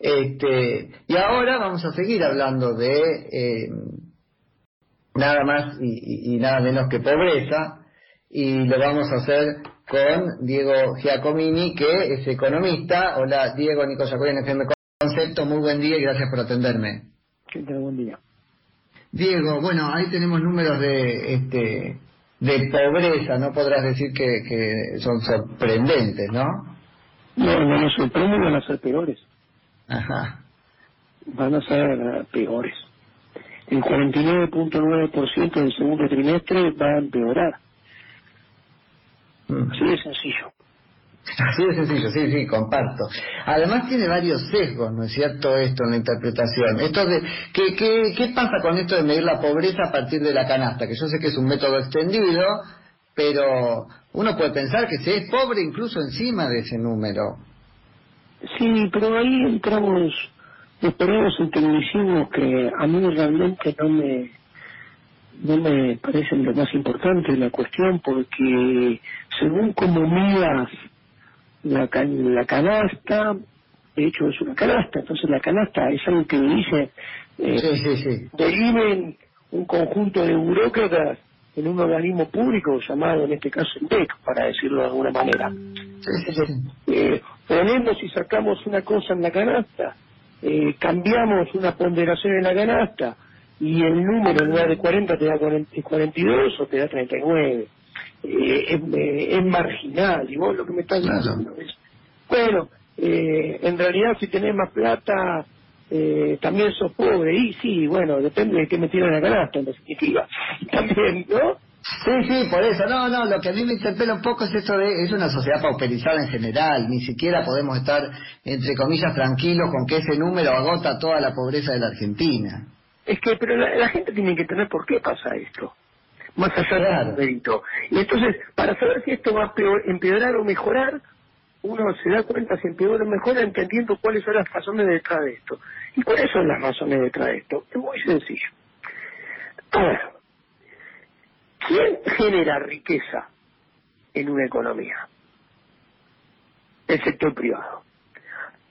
Este, y ahora vamos a seguir hablando de eh, nada más y, nada menos que pobreza, y lo vamos a hacer con Diego Giacomini, que es economista. Hola, Diego, Nico Giacomini, FM Concepto, muy buen día y gracias por atenderme. ¿Qué tal? Buen día. Diego, bueno, ahí tenemos números de este de pobreza, no podrás decir que, que son sorprendentes, ¿no? No, no nos sorprenden, van a ser peores. Ajá. Van a ser peores. El 49.9% del segundo trimestre va a empeorar. Mm. Así de sencillo. Así de sencillo, sí, sí, comparto. Además tiene varios sesgos, ¿no es cierto, esto en la interpretación? Esto de, ¿qué, qué, qué pasa con esto de medir la pobreza a partir de la canasta? Que yo sé que es un método extendido, pero uno puede pensar que se es pobre incluso encima de ese número. Sí, pero ahí entramos, esperamos en tecnicismos que a mí realmente no me no me parecen lo más importante de la cuestión porque según como midas la, la canasta, de hecho es una canasta, entonces la canasta es algo que dice, eh, sí, sí, deriven un conjunto de burócratas en un organismo público llamado en este caso el para decirlo de alguna manera. Eh, ponemos y sacamos una cosa en la canasta, eh, cambiamos una ponderación en la canasta y el número en lugar de 40 te da 42 o te da 39 eh, es, eh, es, marginal. Y vos lo que me estás diciendo es, bueno, eh, en realidad si tenés más plata, eh, también sos pobre. Y sí, bueno, depende de qué me tiran la canasta, en definitiva. También, ¿no? Sí, sí, por eso. No, no, lo que a mí me interpela un poco es eso de, es una sociedad pauperizada en general. Ni siquiera podemos estar, entre comillas, tranquilos con que ese número agota toda la pobreza de la Argentina. Es que, pero la, la gente tiene que tener por qué pasa esto más allá del mérito. Y entonces, para saber si esto va a empeorar o mejorar, uno se da cuenta si empeora mejora entendiendo cuáles son las razones detrás de esto. ¿Y cuáles son las razones detrás de esto? Es muy sencillo. Ahora, ¿quién genera riqueza en una economía? El sector privado.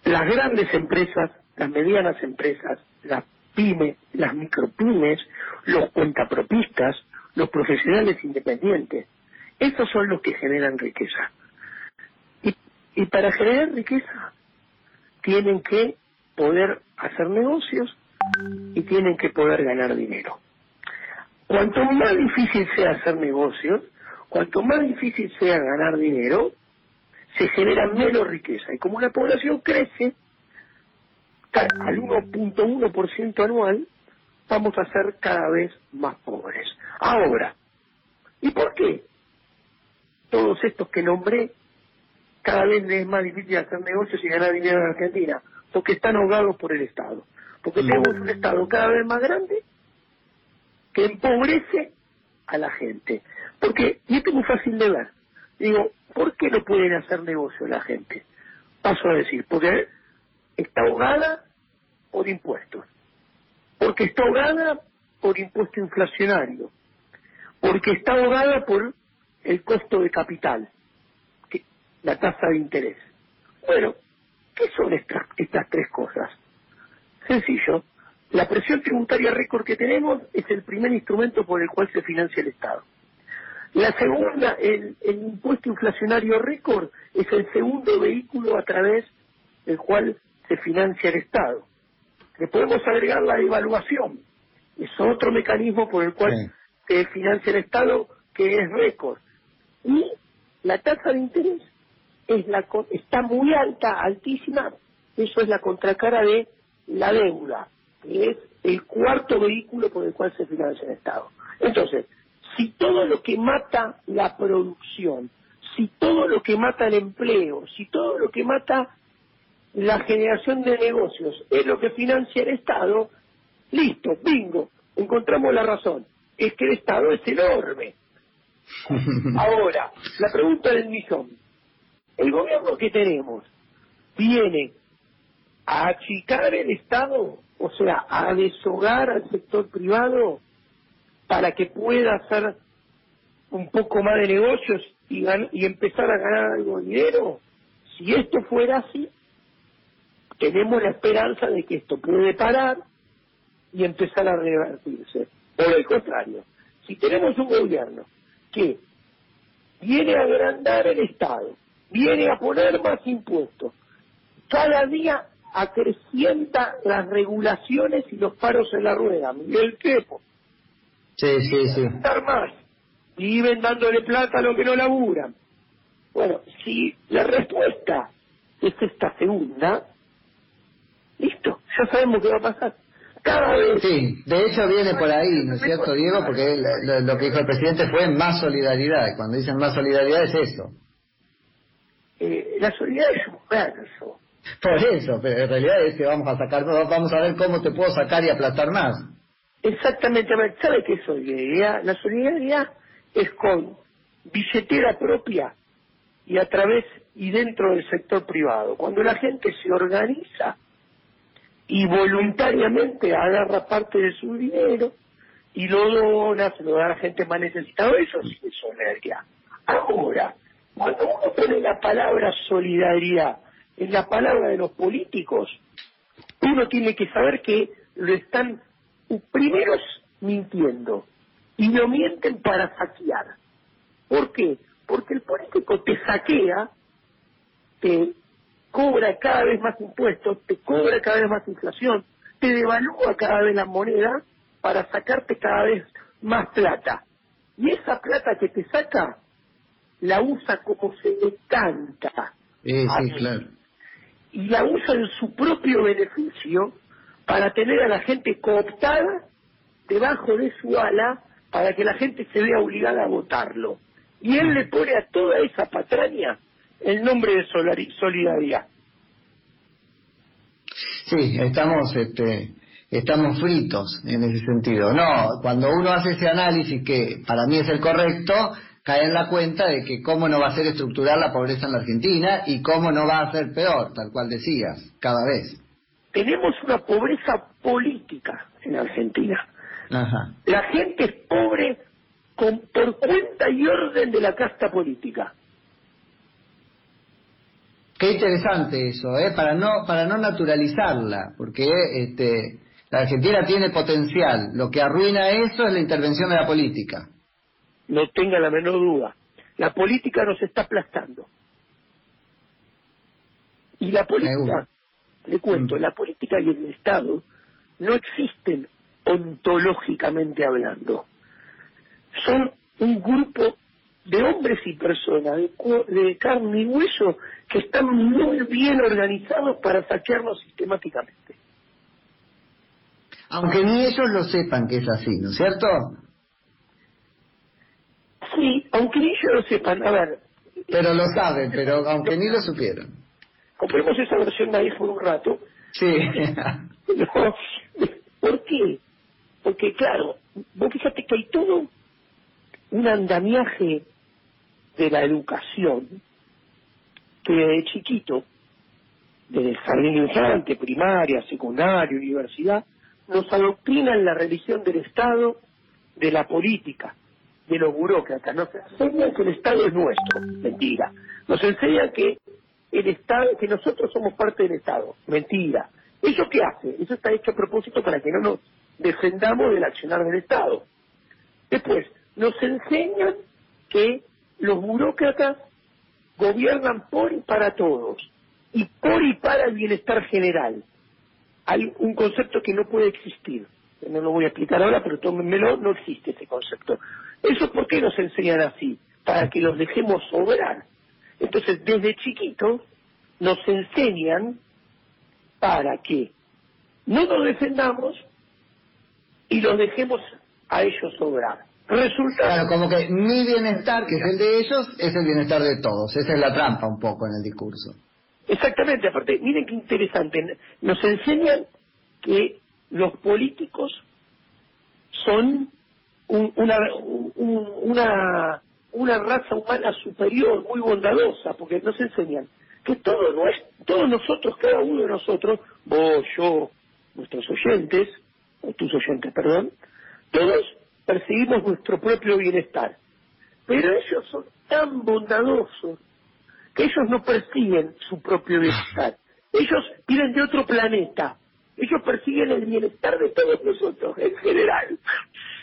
Las grandes empresas, las medianas empresas, las pymes, las micropymes, los cuentapropistas, los profesionales independientes. Estos son los que generan riqueza. Y, para generar riqueza tienen que poder hacer negocios y tienen que poder ganar dinero. Cuanto más difícil sea hacer negocios, cuanto más difícil sea ganar dinero, se genera menos riqueza. Y como la población crece al 1.1% anual, vamos a ser cada vez más pobres. Ahora, ¿y por qué todos estos que nombré cada vez es más difícil hacer negocios y ganar dinero en Argentina? Porque están ahogados por el Estado. Porque tenemos un Estado cada vez más grande que empobrece a la gente. Porque, y esto es muy fácil de ver, digo, ¿por qué no pueden hacer negocio la gente? Paso a decir, porque está ahogada por impuestos, porque está ahogada por impuesto inflacionario, porque está ahogada por el costo de capital, la tasa de interés. Bueno, ¿qué son estas, estas tres cosas? Sencillo, la presión tributaria récord que tenemos es el primer instrumento por el cual se financia el Estado. La segunda, el, el impuesto inflacionario récord es el segundo vehículo a través del cual se financia el Estado. Le podemos agregar la devaluación, es otro mecanismo por el cual que financia el Estado que es récord. Y la tasa de interés es la está muy alta, altísima, eso es la contracara de la deuda, que es el cuarto vehículo por el cual se financia el Estado. Entonces, si todo lo que mata la producción, si todo lo que mata el empleo, si todo lo que mata la generación de negocios es lo que financia el Estado, listo, bingo, encontramos la razón es que el Estado es enorme. Ahora, la pregunta del millón. ¿El gobierno que tenemos viene a achicar el Estado, o sea, a deshogar al sector privado para que pueda hacer un poco más de negocios y, y empezar a ganar algo de dinero? Si esto fuera así, tenemos la esperanza de que esto puede parar y empezar a revertirse. Por el contrario, si tenemos un gobierno que viene a agrandar el Estado, viene a poner más impuestos, cada día acrecienta las regulaciones y los paros en la rueda. Miguel Quepo. Sí, sí, sí. más. Viven dándole plata a los que no laburan. Bueno, si la respuesta es esta segunda, listo, ya sabemos qué va a pasar. Cada vez. Sí, de hecho viene por ahí, ¿no es cierto, Diego? Porque lo, que dijo el presidente fue más solidaridad. Cuando dicen más solidaridad es eso. Eh, la solidaridad es un verso. Por eso, pero en realidad es que vamos a sacar, vamos a ver cómo te puedo sacar y aplastar más. Exactamente, ¿sabe qué es solidaridad? La solidaridad es con billetera propia y a través y dentro del sector privado. Cuando la gente se organiza y voluntariamente agarra parte de su dinero y lo dona, se lo da a la gente más necesitada, eso sí es solidaridad. Ahora, cuando uno pone la palabra solidaridad en la palabra de los políticos, uno tiene que saber que lo están primero mintiendo y lo mienten para saquear. ¿Por qué? Porque el político te saquea, te cobra cada vez más impuestos, te cobra cada vez más inflación, te devalúa cada vez la moneda para sacarte cada vez más plata. Y esa plata que te saca la usa como se le canta. sí, claro. Y la usa en su propio beneficio para tener a la gente cooptada debajo de su ala para que la gente se vea obligada a votarlo. Y él le pone a toda esa patraña el nombre de solidaridad. Sí, estamos, este, estamos fritos en ese sentido. No, cuando uno hace ese análisis que para mí es el correcto, cae en la cuenta de que cómo no va a ser estructural la pobreza en la Argentina y cómo no va a ser peor, tal cual decías, cada vez tenemos una pobreza política en Argentina. La gente es pobre con, por cuenta y orden de la casta política. Qué interesante eso, ¿eh? Para no para no naturalizarla, porque este la Argentina tiene potencial. Lo que arruina eso es la intervención de la política. No tenga la menor duda. La política nos está aplastando. Y la política le cuento, mm. la política y el Estado no existen ontológicamente hablando. Son un grupo de hombres y personas de, carne y hueso que están muy bien organizados para saquearnos sistemáticamente. Aunque ni ellos lo sepan que es así, ¿no es cierto? Sí, aunque ni ellos lo sepan. A ver. Pero lo saben, pero aunque ni lo supieron compremos esa versión de ahí por un rato. Sí. ¿Por qué? Porque claro, vos fíjate que hay todo un andamiaje de la educación que de chiquito, desde el jardín infante, primaria, secundaria, universidad, nos adoctrina en la religión del Estado, de la política, de los burócratas. Nos enseñan que el Estado es nuestro. Mentira. Nos enseñan que el Estado, que nosotros somos parte del Estado. Mentira. ¿Eso qué hace? Eso está hecho a propósito para que no nos defendamos del accionar del Estado. Después, nos enseñan que los burócratas gobiernan por y para todos, y por y para el bienestar general. Hay un concepto que no puede existir. No lo voy a explicar ahora, pero tómenmelo, no existe ese concepto. ¿Eso por qué nos enseñan así? Para que los dejemos sobrar entonces, desde chiquitos nos enseñan para que no nos defendamos y los dejemos a ellos obrar. Resulta... Claro, como que mi bienestar, que es el de ellos, es el bienestar de todos. Esa es la trampa un poco en el discurso. Exactamente, aparte, miren qué interesante. Nos enseñan que los políticos son una, una una raza humana superior, muy bondadosa, porque nos enseñan que todo no es, todos nosotros, cada uno de nosotros, vos, yo, nuestros oyentes, o tus oyentes, perdón, todos perseguimos nuestro propio bienestar. Pero ellos son tan bondadosos que ellos no persiguen su propio bienestar. Ellos vienen de otro planeta. Ellos persiguen el bienestar de todos nosotros, en general.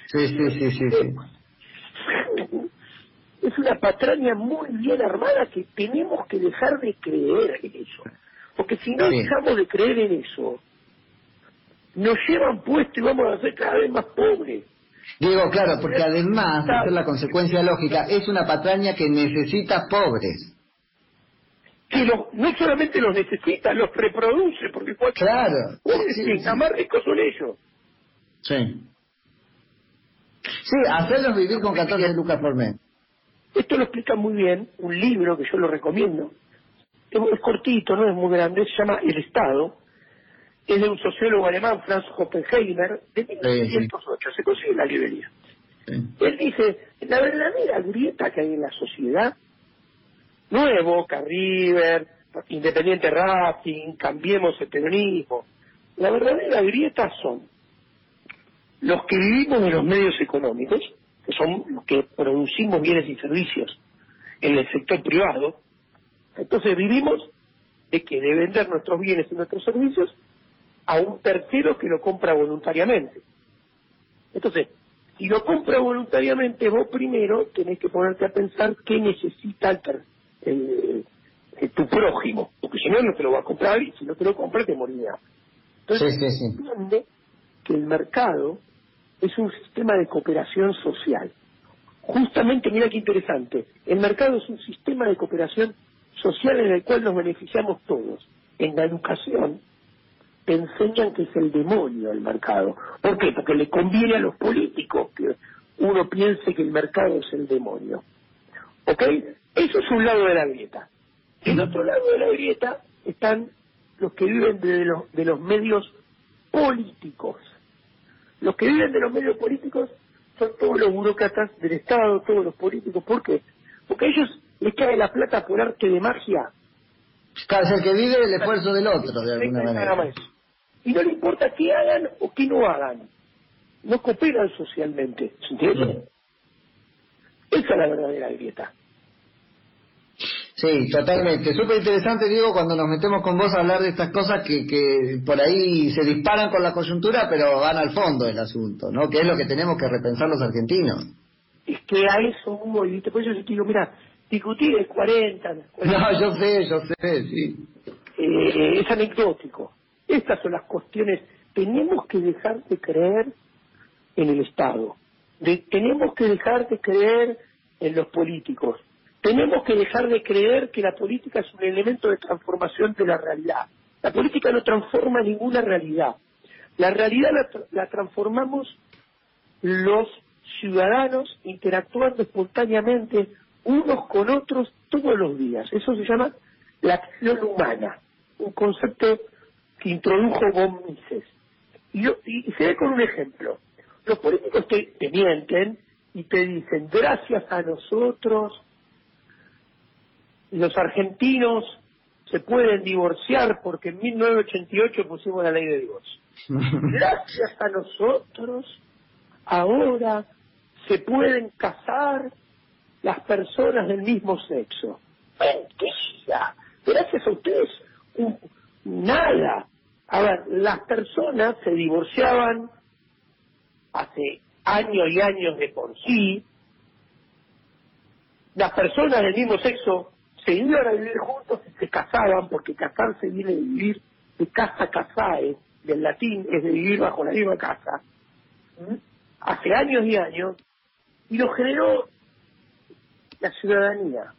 Sí, sí, sí, sí. sí. Es una patraña muy bien armada que tenemos que dejar de creer en eso. Porque si no dejamos de creer en eso, nos llevan puesto y vamos a ser cada vez más pobres. Digo, claro, porque además de ser la consecuencia lógica, es una patraña que necesita pobres. Que no solamente los necesita, los reproduce, porque cualquier claro, sí, más ricos son ellos. Sí. Sí, hacerlos vivir con 14 lucas por mes. Esto lo explica muy bien un libro que yo lo recomiendo. Es, cortito, no es muy grande, se llama El Estado. Es de un sociólogo alemán, Franz Hoppenheimer, de 1908. Se consigue en la librería. Él dice, la verdadera grieta que hay en la sociedad es Boca Independiente Racing, cambiemos el peronismo. La verdadera grieta son los que vivimos de los medios económicos, que son los que producimos bienes y servicios en el sector privado, entonces vivimos de que de vender nuestros bienes y nuestros servicios a un tercero que lo compra voluntariamente. Entonces, si lo compra voluntariamente, vos primero tenés que ponerte a pensar qué necesita el, tu prójimo, porque si no, no te lo va a comprar y si no te lo compra, te morirá. Entonces, sí, entiende que el mercado es un sistema de cooperación social. Justamente, mira qué interesante, el mercado es un sistema de cooperación social en el cual nos beneficiamos todos. En la educación te enseñan que es el demonio el mercado. ¿Por qué? Porque le conviene a los políticos que uno piense que el mercado es el demonio. ¿Ok? Eso es un lado de la grieta. En otro lado de la grieta están los que viven de los, de los medios políticos. Los que viven de los medios políticos son todos los burócratas del Estado, todos los políticos. ¿Por qué? Porque a ellos les cae la plata por arte de magia. Claro, el que vive el esfuerzo del otro, de alguna manera. Y no le importa qué hagan o qué no hagan. No cooperan socialmente. ¿Se entiende? Esa es la verdadera grieta. Sí, totalmente. Súper interesante, Diego, cuando nos metemos con vos a hablar de estas cosas que, que por ahí se disparan con la coyuntura, pero van al fondo del asunto, ¿no? Que es lo que tenemos que repensar los argentinos. Es que a eso voy, Por eso yo te digo, mira, discutir es 40, No, yo sé, yo sé, sí. Eh, es anecdótico. Estas son las cuestiones. Tenemos que dejar de creer en el Estado. Tenemos que dejar de creer en los políticos tenemos que dejar de creer que la política es un elemento de transformación de la realidad. La política no transforma ninguna realidad. La realidad la, transformamos los ciudadanos interactuando espontáneamente unos con otros todos los días. Eso se llama la acción humana, un concepto que introdujo von Mises. Y, y, se ve con un ejemplo. Los políticos te mienten y te dicen, gracias a nosotros los argentinos se pueden divorciar porque en 1988 pusimos la ley de divorcio. Gracias a nosotros, ahora se pueden casar las personas del mismo sexo. Mentira. Gracias a ustedes, nada. A ver, las personas se divorciaban hace años y años de por sí. Las personas del mismo sexo se iban a vivir juntos y se casaban, porque casarse viene de vivir de casa casae, del latín es de vivir bajo la misma casa, hace años y años, y lo generó la ciudadanía.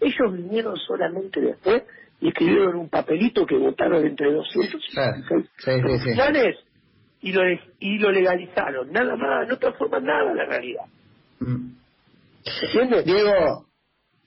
Ellos vinieron solamente después y escribieron un papelito que votaron entre 200 y lo, y lo legalizaron. Nada más, no transforman nada la realidad. Mm. ¿Entiendes? Diego,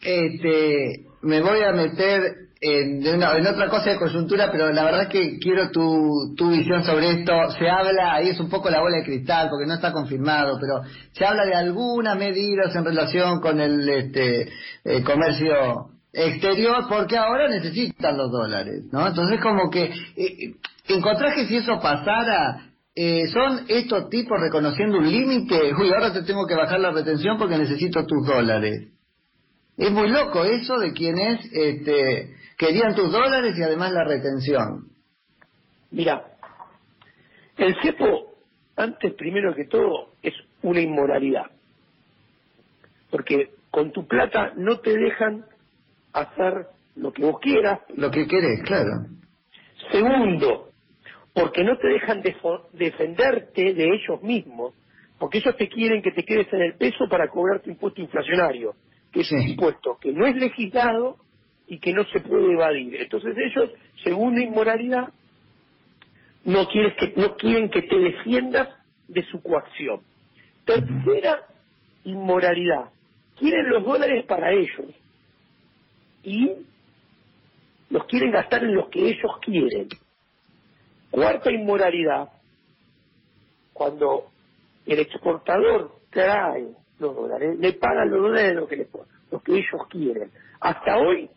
este, me voy a meter en, en otra cosa de coyuntura, pero la verdad es que quiero tu, tu visión sobre esto. Se habla, ahí es un poco la bola de cristal, porque no está confirmado, pero se habla de algunas medidas en relación con el este, eh, comercio exterior, porque ahora necesitan los dólares, ¿no? Entonces, como que, eh, encontrás que si eso pasara, eh, ¿Son estos tipos reconociendo un límite? Uy, ahora te tengo que bajar la retención porque necesito tus dólares. Es muy loco eso de quienes este, querían tus dólares y además la retención. Mira, el cepo, antes primero que todo, es una inmoralidad. Porque con tu plata no te dejan hacer lo que vos quieras. Lo que querés, claro. Segundo, porque no te dejan defenderte de ellos mismos, porque ellos te quieren que te quedes en el peso para cobrar tu impuesto inflacionario, que es un impuesto que no es legislado y que no se puede evadir. Entonces ellos, segunda inmoralidad, no, quieres que, no quieren que te defiendas de su coacción. Tercera inmoralidad, quieren los dólares para ellos y los quieren gastar en los que ellos quieren. Cuarta inmoralidad, cuando el exportador trae los dólares, le pagan los dólares lo que, le, que ellos quieren. Hasta hoy,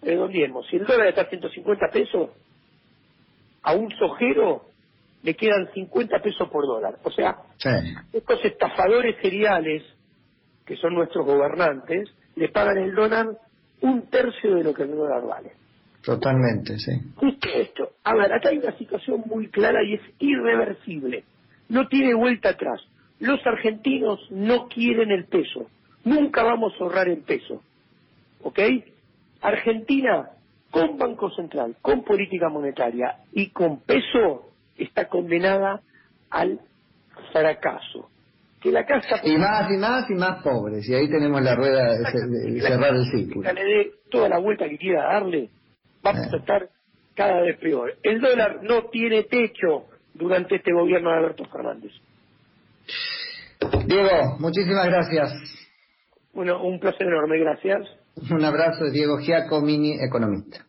redondiemos, si el dólar está a 150 pesos, a un sojero le quedan 50 pesos por dólar. O sea, estos estafadores seriales, que son nuestros gobernantes, le pagan el dólar un tercio de lo que el dólar vale. Totalmente, sí. Justo esto. A ver, acá hay una situación muy clara y es irreversible. No tiene vuelta atrás. Los argentinos no quieren el peso. Nunca vamos a ahorrar el peso. ¿Ok? Argentina, con Banco Central, con política monetaria y con peso, está condenada al fracaso. Que la casa... Y más y más y más pobres. Y ahí tenemos la rueda de, cerrar el círculo. Le dé toda la vuelta que quiera darle vamos a estar cada vez peor. El dólar no tiene techo durante este gobierno de Alberto Fernández. Diego, muchísimas gracias. Bueno, un placer enorme, gracias. Un abrazo Diego Giacomini, economista.